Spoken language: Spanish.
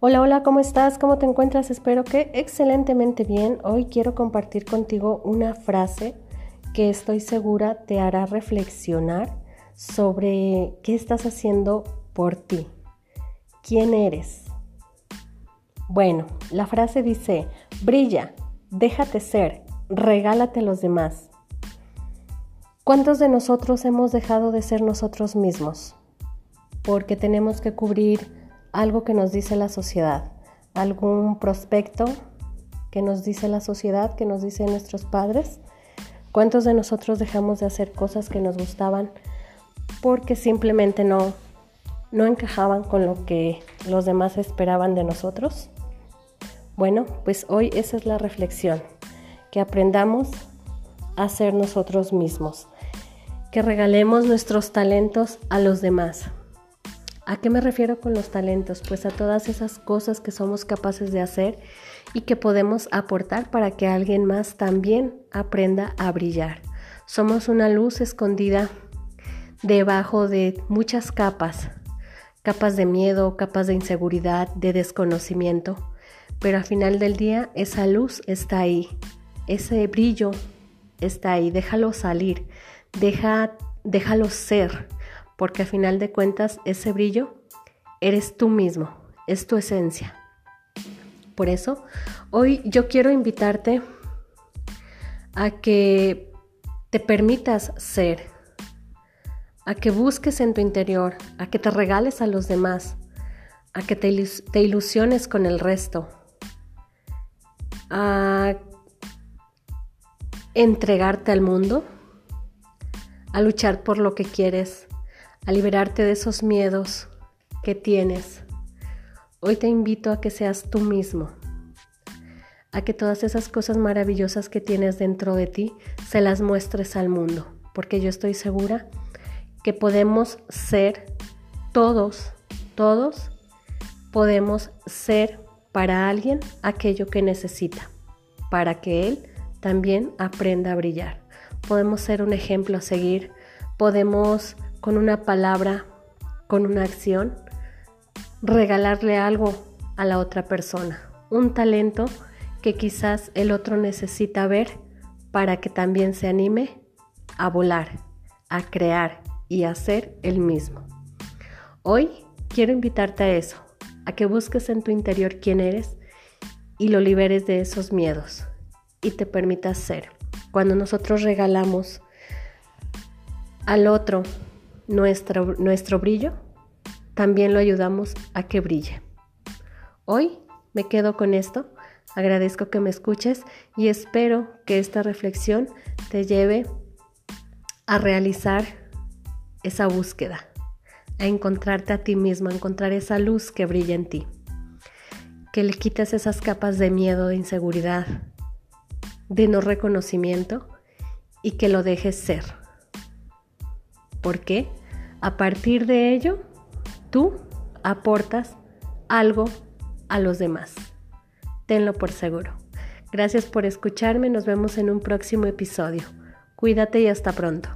Hola, hola, ¿cómo estás? ¿Cómo te encuentras? Espero que excelentemente bien. Hoy quiero compartir contigo una frase que estoy segura te hará reflexionar sobre qué estás haciendo por ti. ¿Quién eres? Bueno, la frase dice, brilla, déjate ser, regálate a los demás. ¿Cuántos de nosotros hemos dejado de ser nosotros mismos? Porque tenemos que cubrir algo que nos dice la sociedad, algún prospecto que nos dice la sociedad, que nos dice nuestros padres. ¿Cuántos de nosotros dejamos de hacer cosas que nos gustaban porque simplemente no, no encajaban con lo que los demás esperaban de nosotros? Bueno, pues hoy esa es la reflexión, que aprendamos a ser nosotros mismos, que regalemos nuestros talentos a los demás, ¿A qué me refiero con los talentos? Pues a todas esas cosas que somos capaces de hacer y que podemos aportar para que alguien más también aprenda a brillar. Somos una luz escondida debajo de muchas capas, capas de miedo, capas de inseguridad, de desconocimiento, pero al final del día esa luz está ahí, ese brillo está ahí, déjalo salir, deja, déjalo ser porque al final de cuentas ese brillo eres tú mismo, es tu esencia. Por eso, hoy yo quiero invitarte a que te permitas ser, a que busques en tu interior, a que te regales a los demás, a que te ilusiones con el resto, a entregarte al mundo, a luchar por lo que quieres, a liberarte de esos miedos que tienes. Hoy te invito a que seas tú mismo, a que todas esas cosas maravillosas que tienes dentro de ti se las muestres al mundo, porque yo estoy segura que podemos ser todos, todos podemos ser para alguien aquello que necesita, para que él también aprenda a brillar. Podemos ser un ejemplo a seguir, podemos con una palabra, con una acción, regalarle algo a la otra persona, un talento que quizás el otro necesita ver para que también se anime a volar, a crear y a ser el mismo. Hoy quiero invitarte a eso, a que busques en tu interior quién eres y lo liberes de esos miedos y te permitas ser. Cuando nosotros regalamos al otro nuestro, nuestro brillo, también lo ayudamos a que brille. Hoy me quedo con esto. Agradezco que me escuches y espero que esta reflexión te lleve a realizar esa búsqueda, a encontrarte a ti mismo, a encontrar esa luz que brilla en ti. Que le quites esas capas de miedo, de inseguridad, de no reconocimiento y que lo dejes ser. ¿Por qué? A partir de ello, tú aportas algo a los demás. Tenlo por seguro. Gracias por escucharme, nos vemos en un próximo episodio. Cuídate y hasta pronto.